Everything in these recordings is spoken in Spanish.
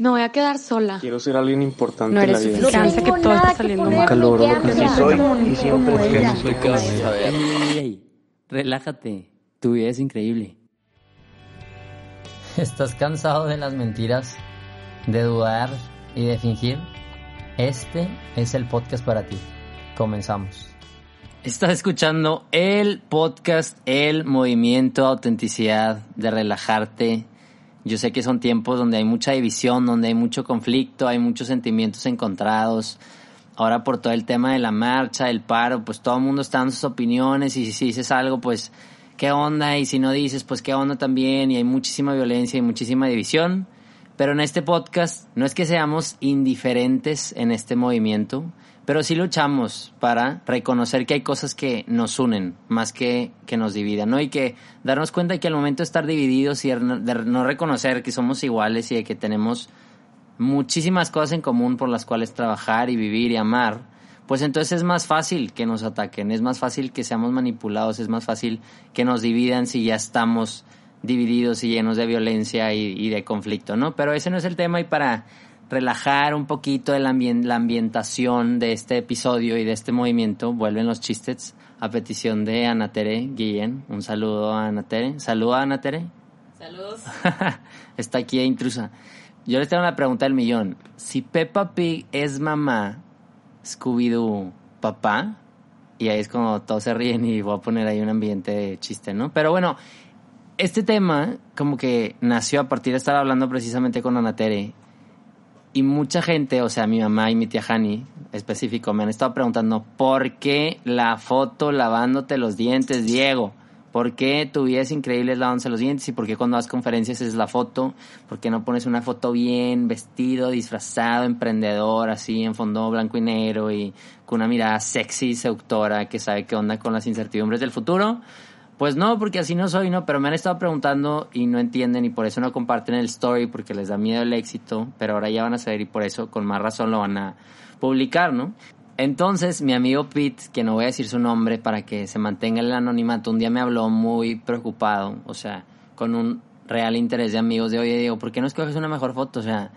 Me voy a quedar sola. Quiero ser alguien importante No en la eres vida. suficiente que todo está saliendo mal. Nunca logro lo que Sí soy y siempre no soy relájate. Tu vida es increíble. ¿Estás cansado de las mentiras, de dudar y de fingir? Este es el podcast para ti. Comenzamos. Estás escuchando el podcast, el movimiento, autenticidad, de relajarte. Yo sé que son tiempos donde hay mucha división, donde hay mucho conflicto, hay muchos sentimientos encontrados. Ahora por todo el tema de la marcha, el paro, pues todo el mundo está dando sus opiniones y si dices algo, pues qué onda y si no dices, pues qué onda también y hay muchísima violencia y muchísima división. Pero en este podcast no es que seamos indiferentes en este movimiento, pero sí luchamos para reconocer que hay cosas que nos unen más que que nos dividan, ¿no? Y que darnos cuenta que al momento de estar divididos y de no reconocer que somos iguales y de que tenemos muchísimas cosas en común por las cuales trabajar y vivir y amar, pues entonces es más fácil que nos ataquen, es más fácil que seamos manipulados, es más fácil que nos dividan si ya estamos divididos y llenos de violencia y, y de conflicto, ¿no? Pero ese no es el tema y para relajar un poquito el ambien- la ambientación de este episodio y de este movimiento, vuelven los chistes a petición de Ana Tere Guillén. Un saludo a Ana Tere. Saluda a Ana Tere. Saludos. Está aquí intrusa. Yo les tengo una pregunta del millón. Si Peppa Pig es mamá, Scooby-Doo papá, y ahí es como todos se ríen y voy a poner ahí un ambiente de chiste, ¿no? Pero bueno, este tema como que nació a partir de estar hablando precisamente con Ana Tere y mucha gente, o sea, mi mamá y mi tía Hani específico, me han estado preguntando, ¿por qué la foto lavándote los dientes, Diego? ¿Por qué tu vida es increíble lavándose los dientes? ¿Y por qué cuando das conferencias es la foto? ¿Por qué no pones una foto bien, vestido, disfrazado, emprendedor, así, en fondo blanco y negro y con una mirada sexy, seductora, que sabe qué onda con las incertidumbres del futuro? Pues no, porque así no soy, ¿no? Pero me han estado preguntando y no entienden y por eso no comparten el story porque les da miedo el éxito, pero ahora ya van a saber y por eso con más razón lo van a publicar, ¿no? Entonces, mi amigo Pete, que no voy a decir su nombre para que se mantenga el anonimato, un día me habló muy preocupado, o sea, con un real interés de amigos de, oye, Diego, ¿por qué no escoges una mejor foto? O sea,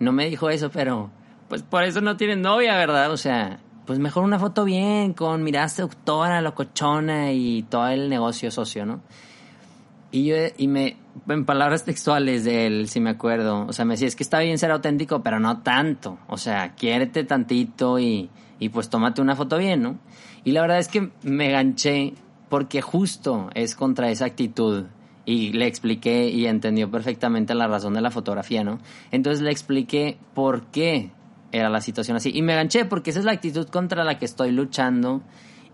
no me dijo eso, pero pues por eso no tienes novia, ¿verdad? O sea, pues mejor una foto bien, con mirada seductora, locochona y todo el negocio socio, ¿no? Y yo, y me, en palabras textuales de él, si me acuerdo, o sea, me decía, es que está bien ser auténtico, pero no tanto. O sea, quiérete tantito y, y pues tómate una foto bien, ¿no? Y la verdad es que me ganché porque justo es contra esa actitud. Y le expliqué y entendió perfectamente la razón de la fotografía, ¿no? Entonces le expliqué por qué era la situación así. Y me ganché porque esa es la actitud contra la que estoy luchando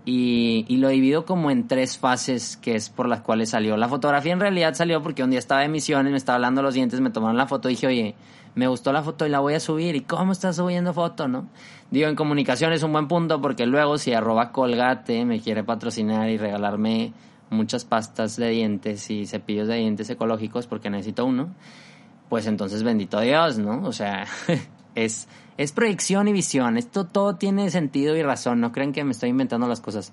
y, y lo divido como en tres fases que es por las cuales salió. La fotografía en realidad salió porque un día estaba de misiones, me estaba hablando los dientes, me tomaron la foto y dije, oye, me gustó la foto y la voy a subir. ¿Y cómo estás subiendo foto, no? Digo, en comunicación es un buen punto porque luego si arroba colgate me quiere patrocinar y regalarme muchas pastas de dientes y cepillos de dientes ecológicos porque necesito uno, pues entonces bendito Dios, ¿no? O sea, es, es proyección y visión. Esto todo tiene sentido y razón. No crean que me estoy inventando las cosas.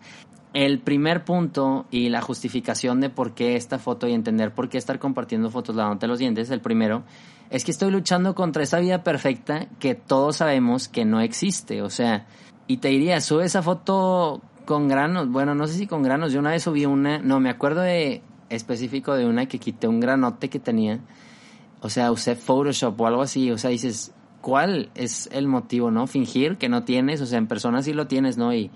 El primer punto y la justificación de por qué esta foto y entender por qué estar compartiendo fotos lavándote los dientes, el primero, es que estoy luchando contra esa vida perfecta que todos sabemos que no existe. O sea, y te diría, sube esa foto con granos. Bueno, no sé si con granos. Yo una vez subí una, no, me acuerdo de específico de una que quité un granote que tenía. O sea, usé Photoshop o algo así. O sea, dices, ¿cuál es el motivo, no? Fingir que no tienes. O sea, en persona sí lo tienes, ¿no? Y,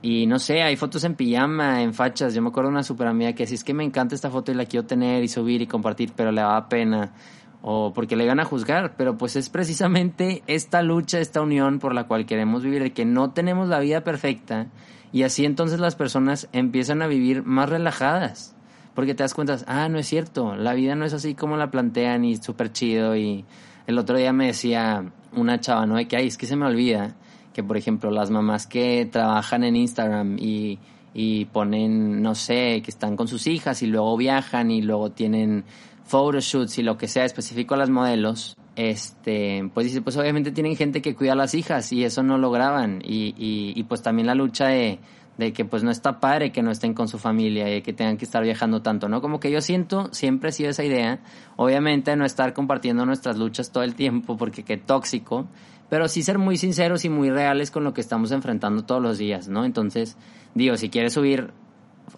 y no sé, hay fotos en pijama, en fachas. Yo me acuerdo de una super amiga que decía, es que me encanta esta foto y la quiero tener y subir y compartir, pero le daba pena. O porque le iban a juzgar. Pero pues es precisamente esta lucha, esta unión por la cual queremos vivir, de que no tenemos la vida perfecta. Y así entonces las personas empiezan a vivir más relajadas. Porque te das cuenta, ah, no es cierto, la vida no es así como la plantean y súper chido. Y el otro día me decía una chava, ¿no? De que, ay, es que se me olvida que, por ejemplo, las mamás que trabajan en Instagram y, y ponen, no sé, que están con sus hijas y luego viajan y luego tienen photoshoots y lo que sea específico a las modelos, este, pues dice, pues obviamente tienen gente que cuida a las hijas y eso no lo graban y, y, y pues también la lucha de, de que pues no está padre que no estén con su familia y que tengan que estar viajando tanto, ¿no? Como que yo siento, siempre ha sido esa idea, obviamente no estar compartiendo nuestras luchas todo el tiempo porque qué tóxico, pero sí ser muy sinceros y muy reales con lo que estamos enfrentando todos los días, ¿no? Entonces, digo, si quieres subir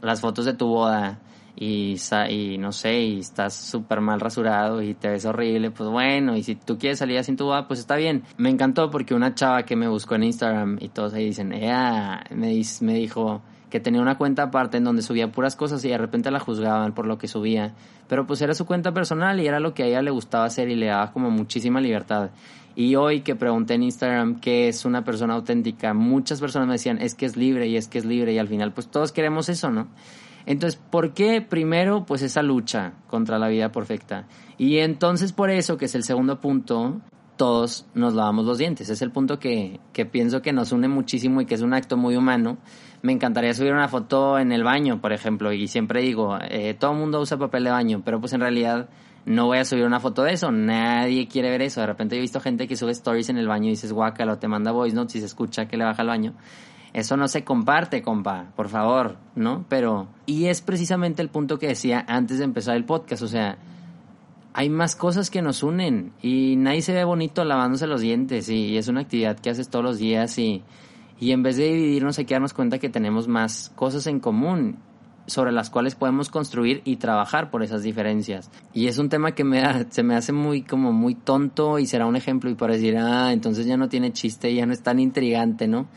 las fotos de tu boda y, y no sé, y estás súper mal rasurado y te ves horrible, pues bueno, y si tú quieres salir en tu boda, pues está bien. Me encantó porque una chava que me buscó en Instagram y todos ahí dicen, ella me, me dijo que tenía una cuenta aparte en donde subía puras cosas y de repente la juzgaban por lo que subía. Pero pues era su cuenta personal y era lo que a ella le gustaba hacer y le daba como muchísima libertad. Y hoy que pregunté en Instagram qué es una persona auténtica, muchas personas me decían, es que es libre y es que es libre y al final pues todos queremos eso, ¿no? Entonces, ¿por qué primero pues esa lucha contra la vida perfecta? Y entonces por eso, que es el segundo punto, todos nos lavamos los dientes. Es el punto que, que pienso que nos une muchísimo y que es un acto muy humano. Me encantaría subir una foto en el baño, por ejemplo, y siempre digo, eh, todo el mundo usa papel de baño, pero pues en realidad no voy a subir una foto de eso, nadie quiere ver eso. De repente he visto gente que sube stories en el baño y dices guácalo, te manda voice notes y se escucha que le baja al baño. Eso no se comparte, compa, por favor, ¿no? Pero, y es precisamente el punto que decía antes de empezar el podcast, o sea, hay más cosas que nos unen y nadie se ve bonito lavándose los dientes y, es una actividad que haces todos los días y, y en vez de dividirnos hay que darnos cuenta que tenemos más cosas en común sobre las cuales podemos construir y trabajar por esas diferencias. Y es un tema que me se me hace muy como muy tonto y será un ejemplo y para decir, ah, entonces ya no tiene chiste, ya no es tan intrigante, ¿no?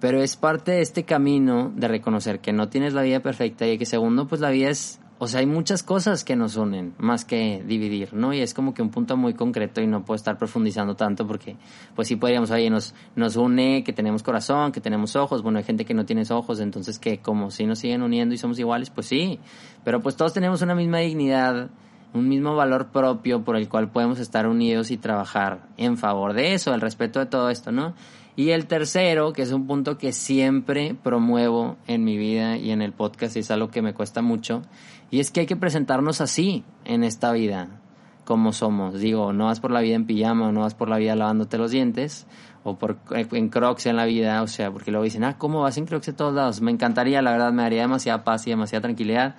Pero es parte de este camino de reconocer que no tienes la vida perfecta y que segundo, pues la vida es, o sea, hay muchas cosas que nos unen más que dividir, ¿no? Y es como que un punto muy concreto y no puedo estar profundizando tanto porque, pues sí podríamos, oye, nos, nos une que tenemos corazón, que tenemos ojos, bueno, hay gente que no tiene ojos, entonces que como si nos siguen uniendo y somos iguales, pues sí, pero pues todos tenemos una misma dignidad, un mismo valor propio por el cual podemos estar unidos y trabajar en favor de eso, el respeto de todo esto, ¿no? Y el tercero, que es un punto que siempre promuevo en mi vida y en el podcast, y es algo que me cuesta mucho, y es que hay que presentarnos así en esta vida, como somos. Digo, no vas por la vida en pijama, no vas por la vida lavándote los dientes, o por, en crocs en la vida, o sea, porque luego dicen, ah, ¿cómo vas en crocs de todos lados? Me encantaría, la verdad, me daría demasiada paz y demasiada tranquilidad.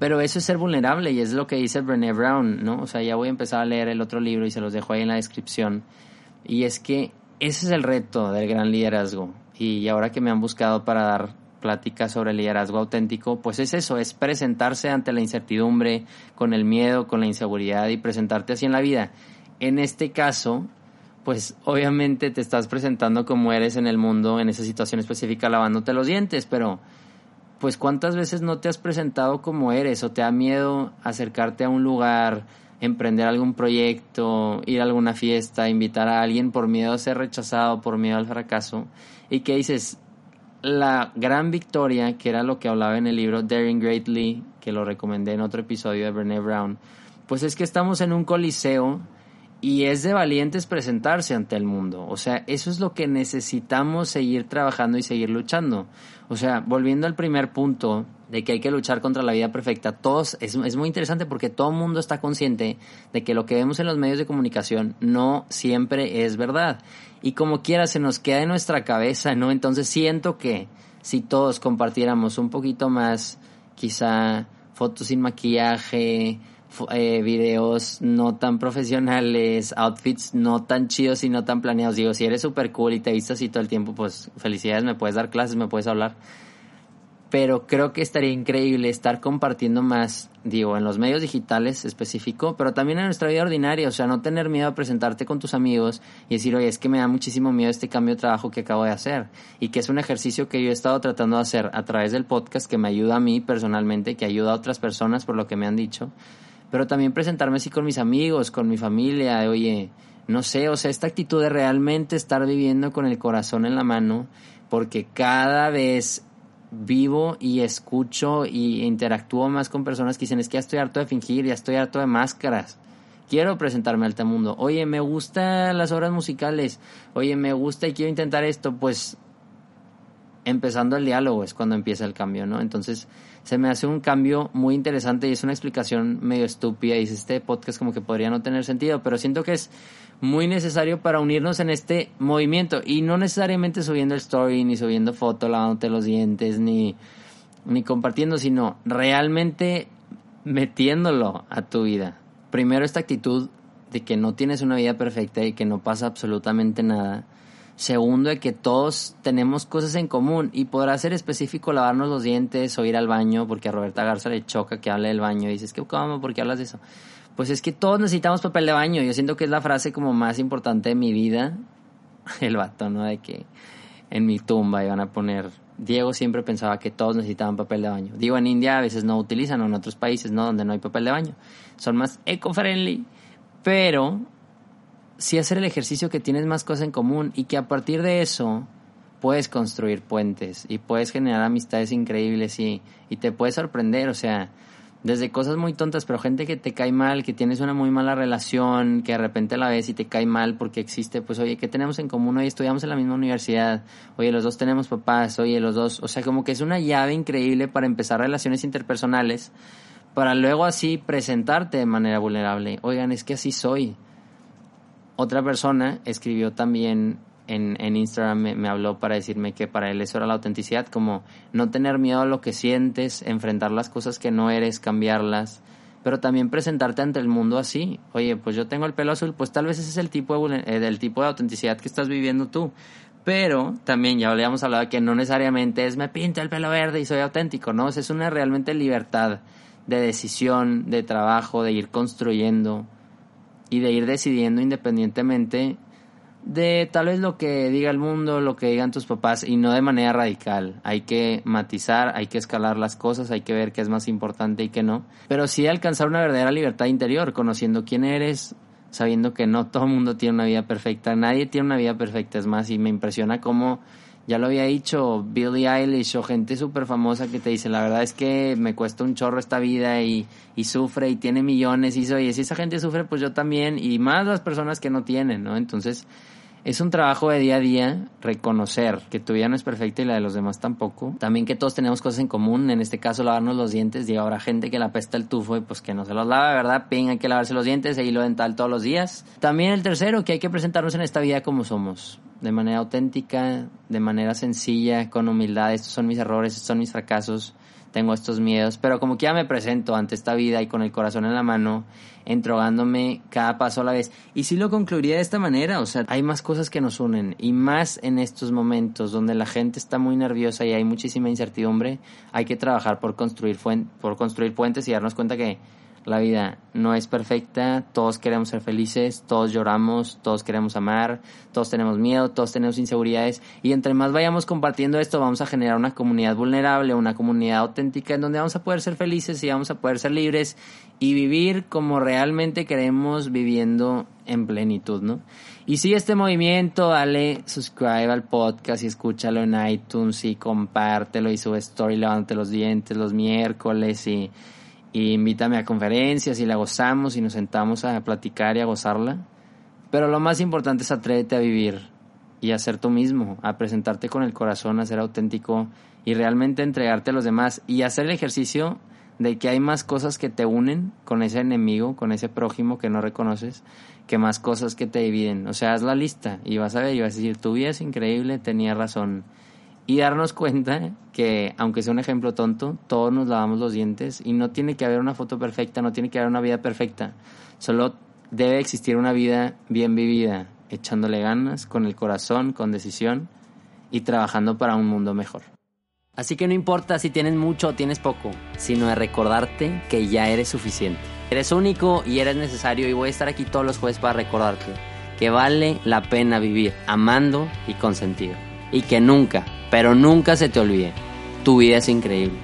Pero eso es ser vulnerable y es lo que dice Brené Brown, ¿no? O sea, ya voy a empezar a leer el otro libro y se los dejo ahí en la descripción. Y es que ese es el reto del gran liderazgo. Y ahora que me han buscado para dar pláticas sobre liderazgo auténtico, pues es eso, es presentarse ante la incertidumbre, con el miedo, con la inseguridad y presentarte así en la vida. En este caso, pues obviamente te estás presentando como eres en el mundo, en esa situación específica, lavándote los dientes, pero pues cuántas veces no te has presentado como eres o te da miedo acercarte a un lugar, emprender algún proyecto, ir a alguna fiesta, invitar a alguien por miedo a ser rechazado, por miedo al fracaso, y que dices, la gran victoria, que era lo que hablaba en el libro Daring Greatly, que lo recomendé en otro episodio de Brené Brown, pues es que estamos en un coliseo y es de valientes presentarse ante el mundo. O sea, eso es lo que necesitamos seguir trabajando y seguir luchando. O sea, volviendo al primer punto de que hay que luchar contra la vida perfecta, todos, es, es muy interesante porque todo el mundo está consciente de que lo que vemos en los medios de comunicación no siempre es verdad. Y como quiera se nos queda en nuestra cabeza, ¿no? Entonces siento que si todos compartiéramos un poquito más, quizá fotos sin maquillaje, eh, videos no tan profesionales, outfits no tan chidos y no tan planeados. Digo, si eres súper cool y te vistas así todo el tiempo, pues felicidades, me puedes dar clases, me puedes hablar. Pero creo que estaría increíble estar compartiendo más, digo, en los medios digitales específico, pero también en nuestra vida ordinaria. O sea, no tener miedo a presentarte con tus amigos y decir, oye, es que me da muchísimo miedo este cambio de trabajo que acabo de hacer. Y que es un ejercicio que yo he estado tratando de hacer a través del podcast que me ayuda a mí personalmente, que ayuda a otras personas por lo que me han dicho pero también presentarme así con mis amigos, con mi familia, oye, no sé, o sea, esta actitud de realmente estar viviendo con el corazón en la mano, porque cada vez vivo y escucho y interactúo más con personas que dicen, es que ya estoy harto de fingir, ya estoy harto de máscaras. Quiero presentarme al mundo. Oye, me gustan las obras musicales. Oye, me gusta y quiero intentar esto. Pues empezando el diálogo es cuando empieza el cambio, ¿no? Entonces, se me hace un cambio muy interesante y es una explicación medio estúpida y este podcast como que podría no tener sentido, pero siento que es muy necesario para unirnos en este movimiento y no necesariamente subiendo el story, ni subiendo foto, lavándote los dientes, ni, ni compartiendo, sino realmente metiéndolo a tu vida. Primero esta actitud de que no tienes una vida perfecta y que no pasa absolutamente nada. Segundo, de que todos tenemos cosas en común y podrá ser específico lavarnos los dientes o ir al baño, porque a Roberta Garza le choca que hable del baño y dices, ¿qué cómo? ¿Por qué hablas de eso? Pues es que todos necesitamos papel de baño. Yo siento que es la frase como más importante de mi vida. El vato, ¿no? De que en mi tumba iban a poner... Diego siempre pensaba que todos necesitaban papel de baño. Digo, en India a veces no utilizan, o en otros países, ¿no? Donde no hay papel de baño. Son más eco-friendly. Pero sí hacer el ejercicio que tienes más cosas en común y que a partir de eso puedes construir puentes y puedes generar amistades increíbles y, y te puedes sorprender. O sea, desde cosas muy tontas, pero gente que te cae mal, que tienes una muy mala relación, que de repente la ves y te cae mal porque existe, pues oye, ¿qué tenemos en común? Oye, estudiamos en la misma universidad, oye, los dos tenemos papás, oye, los dos, o sea, como que es una llave increíble para empezar relaciones interpersonales, para luego así presentarte de manera vulnerable. Oigan, es que así soy. Otra persona escribió también en, en Instagram me, me, habló para decirme que para él eso era la autenticidad, como no tener miedo a lo que sientes, enfrentar las cosas que no eres, cambiarlas, pero también presentarte ante el mundo así. Oye, pues yo tengo el pelo azul, pues tal vez ese es el tipo de, eh, tipo de autenticidad que estás viviendo tú. Pero también ya habíamos hablado que no necesariamente es me pinto el pelo verde y soy auténtico, ¿no? es una realmente libertad de decisión, de trabajo, de ir construyendo y de ir decidiendo independientemente de tal vez lo que diga el mundo, lo que digan tus papás y no de manera radical. Hay que matizar, hay que escalar las cosas, hay que ver qué es más importante y qué no. Pero sí alcanzar una verdadera libertad interior, conociendo quién eres, sabiendo que no todo el mundo tiene una vida perfecta, nadie tiene una vida perfecta, es más, y me impresiona cómo, ya lo había dicho, Billie Eilish o gente súper famosa que te dice, la verdad es que me cuesta un chorro esta vida y, y sufre y tiene millones y soy, y si esa gente sufre, pues yo también, y más las personas que no tienen, ¿no? Entonces, es un trabajo de día a día reconocer que tu vida no es perfecta y la de los demás tampoco. También que todos tenemos cosas en común, en este caso lavarnos los dientes. Y habrá gente que la pesta el tufo y pues que no se los lava, ¿verdad? Ping, hay que lavarse los dientes e hilo dental todos los días. También el tercero, que hay que presentarnos en esta vida como somos. De manera auténtica, de manera sencilla, con humildad. Estos son mis errores, estos son mis fracasos tengo estos miedos, pero como que ya me presento ante esta vida y con el corazón en la mano, entrogándome cada paso a la vez. Y sí lo concluiría de esta manera, o sea, hay más cosas que nos unen y más en estos momentos donde la gente está muy nerviosa y hay muchísima incertidumbre, hay que trabajar por construir, por construir puentes y darnos cuenta que la vida no es perfecta, todos queremos ser felices, todos lloramos, todos queremos amar, todos tenemos miedo, todos tenemos inseguridades y entre más vayamos compartiendo esto vamos a generar una comunidad vulnerable, una comunidad auténtica en donde vamos a poder ser felices y vamos a poder ser libres y vivir como realmente queremos viviendo en plenitud, ¿no? Y sigue este movimiento, dale subscribe al podcast y escúchalo en iTunes y compártelo y sube story, levante los dientes los miércoles y y invítame a conferencias y la gozamos y nos sentamos a platicar y a gozarla. Pero lo más importante es atrévete a vivir y a ser tú mismo, a presentarte con el corazón, a ser auténtico y realmente entregarte a los demás y hacer el ejercicio de que hay más cosas que te unen con ese enemigo, con ese prójimo que no reconoces, que más cosas que te dividen. O sea, haz la lista y vas a ver y vas a decir, tu vida es increíble, tenía razón y darnos cuenta que, aunque sea un ejemplo tonto, todos nos lavamos los dientes y no tiene que haber una foto perfecta, no tiene que haber una vida perfecta. Solo debe existir una vida bien vivida, echándole ganas, con el corazón, con decisión y trabajando para un mundo mejor. Así que no importa si tienes mucho o tienes poco, sino de recordarte que ya eres suficiente. Eres único y eres necesario y voy a estar aquí todos los jueves para recordarte que vale la pena vivir amando y con sentido. Y que nunca pero nunca se te olvide, tu vida es increíble.